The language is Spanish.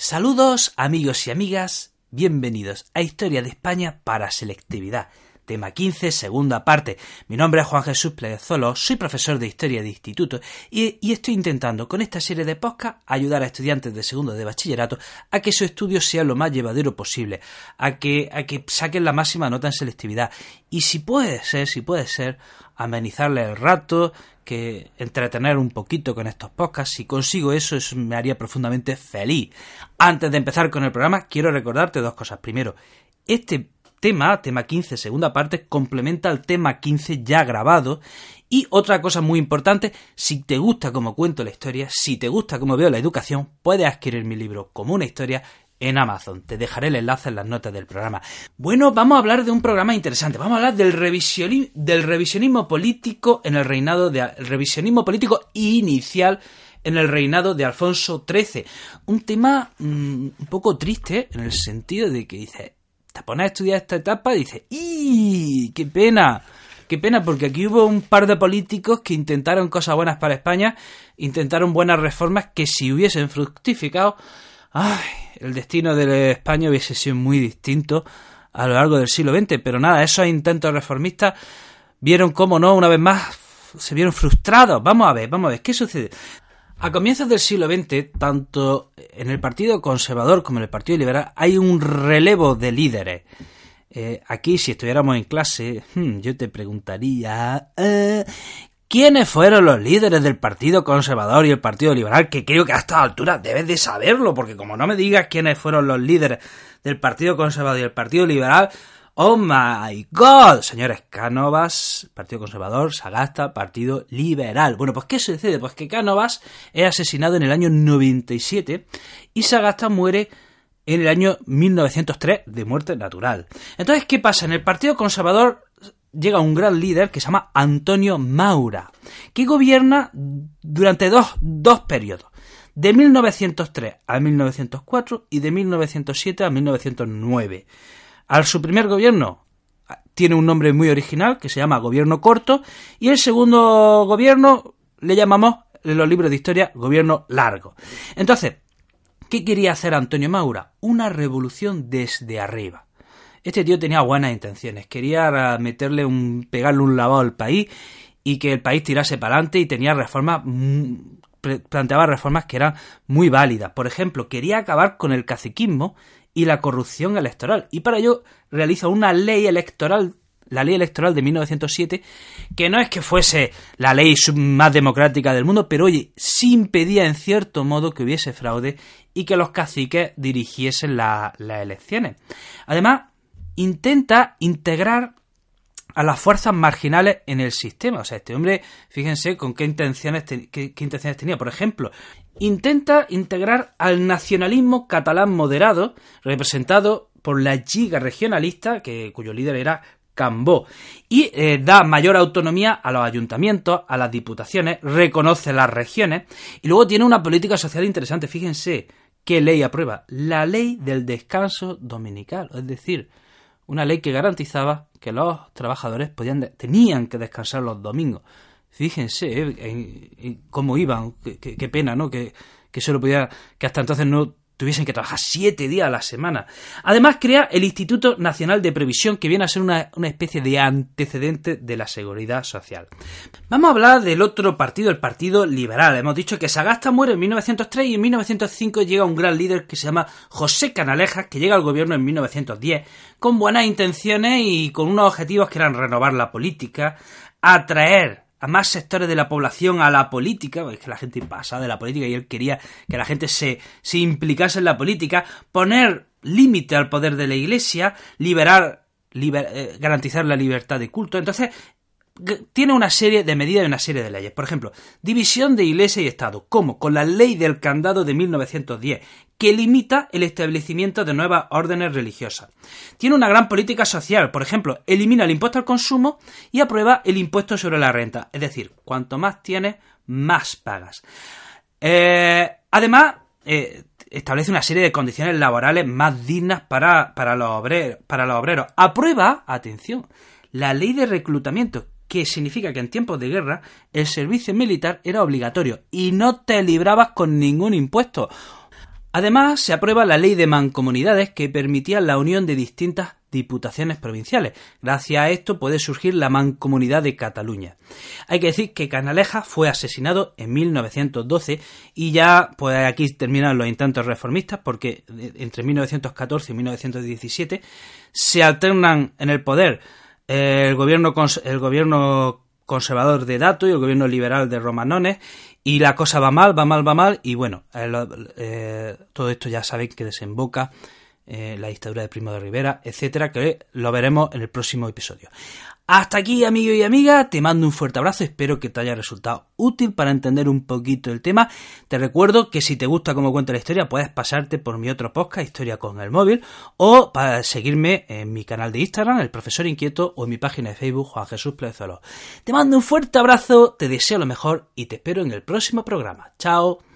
Saludos amigos y amigas, bienvenidos a Historia de España para Selectividad, tema 15, segunda parte. Mi nombre es Juan Jesús Plegezolo, soy profesor de Historia de Instituto y, estoy intentando con esta serie de podcast ayudar a estudiantes de segundo de bachillerato a que su estudio sea lo más llevadero posible, a que, a que saquen la máxima nota en selectividad y si puede ser, si puede ser, amenizarle el rato, que entretener un poquito con estos podcasts. Si consigo eso, eso me haría profundamente feliz. Antes de empezar con el programa, quiero recordarte dos cosas. Primero, este tema, tema 15, segunda parte, complementa al tema 15 ya grabado. Y otra cosa muy importante, si te gusta como cuento la historia, si te gusta como veo la educación, puedes adquirir mi libro como una historia en Amazon. Te dejaré el enlace en las notas del programa. Bueno, vamos a hablar de un programa interesante. Vamos a hablar del, revisionismo, del revisionismo político en el reinado de revisionismo político inicial en el reinado de Alfonso XIII. Un tema mm, un poco triste en el sentido de que dice, te pones a estudiar esta etapa y dices, ¡y! ¡Qué pena! Qué pena, porque aquí hubo un par de políticos que intentaron cosas buenas para España, intentaron buenas reformas que si hubiesen fructificado, el destino de España hubiese sido muy distinto a lo largo del siglo XX, pero nada, esos intentos reformistas vieron cómo no, una vez más, se vieron frustrados. Vamos a ver, vamos a ver, ¿qué sucede? A comienzos del siglo XX, tanto en el Partido Conservador como en el Partido Liberal, hay un relevo de líderes. Eh, aquí, si estuviéramos en clase, hmm, yo te preguntaría, eh, ¿Quiénes fueron los líderes del Partido Conservador y el Partido Liberal? Que creo que a esta altura debes de saberlo, porque como no me digas quiénes fueron los líderes del Partido Conservador y el Partido Liberal, ¡Oh my God! Señores, Cánovas, Partido Conservador, Sagasta, Partido Liberal. Bueno, pues ¿qué sucede? Pues que Cánovas es asesinado en el año 97 y Sagasta muere en el año 1903 de muerte natural. Entonces, ¿qué pasa? En el Partido Conservador llega un gran líder que se llama Antonio Maura, que gobierna durante dos, dos periodos, de 1903 a 1904 y de 1907 a 1909. Al su primer gobierno tiene un nombre muy original que se llama Gobierno Corto y el segundo gobierno le llamamos en los libros de historia Gobierno Largo. Entonces, ¿qué quería hacer Antonio Maura? Una revolución desde arriba. Este tío tenía buenas intenciones, quería meterle un, pegarle un lavado al país y que el país tirase para adelante y tenía reformas, planteaba reformas que eran muy válidas. Por ejemplo, quería acabar con el caciquismo y la corrupción electoral y para ello realiza una ley electoral la ley electoral de 1907, que no es que fuese la ley más democrática del mundo, pero oye, sí impedía en cierto modo que hubiese fraude y que los caciques dirigiesen las elecciones. Además, intenta integrar a las fuerzas marginales en el sistema. O sea, este hombre, fíjense con qué intenciones, qué, intenciones tenía. Por ejemplo, intenta integrar al nacionalismo catalán moderado, representado por la Giga regionalista, que, cuyo líder era Cambó, y eh, da mayor autonomía a los ayuntamientos, a las diputaciones, reconoce las regiones, y luego tiene una política social interesante. Fíjense qué ley aprueba. La ley del descanso dominical. Es decir, una ley que garantizaba que los trabajadores podían, tenían que descansar los domingos. Fíjense eh, cómo iban, qué, pena, ¿no? Que, que solo podía, que hasta entonces no tuviesen que trabajar siete días a la semana. Además, crea el Instituto Nacional de Previsión, que viene a ser una, especie de antecedente de la seguridad social. Vamos a hablar del otro partido, el Partido Liberal. Hemos dicho que Sagasta muere en 1903 y en 1905 llega un gran líder que se llama José Canalejas, que llega al gobierno en 1910 con buenas intenciones y con unos objetivos que eran renovar la política, atraer a más sectores de la población a la política, es que la gente pasa de la política y él quería que la gente se, se implicase en la política, poner límite al poder de la iglesia, liberar, eh, garantizar la libertad de culto. Entonces, tiene una serie de medidas y una serie de leyes. Por ejemplo, división de Iglesia y Estado, como con la ley del candado de 1910, que limita el establecimiento de nuevas órdenes religiosas. Tiene una gran política social, por ejemplo, elimina el impuesto al consumo y aprueba el impuesto sobre la renta. Es decir, cuanto más tienes, más pagas. Eh, además, eh, establece una serie de condiciones laborales más dignas para, para, los obreros, para los obreros. Aprueba, atención, la ley de reclutamiento, que significa que en tiempos de guerra el servicio militar era obligatorio y no te librabas con ningún impuesto. Además, se aprueba la ley de mancomunidades que permitía la unión de distintas diputaciones provinciales. Gracias a esto puede surgir la Mancomunidad de Cataluña. Hay que decir que Canaleja fue asesinado en 1912 y ya pues aquí terminan los intentos reformistas porque entre 1914 y 1917 se alternan en el poder el gobierno el gobierno conservador de Dato y el gobierno liberal de Romanones y la cosa va mal, va mal, va mal y bueno, eh, eh, todo esto ya sabéis que desemboca eh, la dictadura de Primo de Rivera, etcétera, que lo veremos en el próximo episodio. Hasta aquí, amigo y amiga, te mando un fuerte abrazo, espero que te haya resultado útil para entender un poquito el tema. Te recuerdo que si te gusta cómo cuento la historia, puedes pasarte por mi otro podcast, Historia con el móvil, o para seguirme en mi canal de Instagram, El Profesor Inquieto, o en mi página de Facebook, Juan Jesús Plezuelo. Te mando un fuerte abrazo, te deseo lo mejor y te espero en el próximo programa. Chao.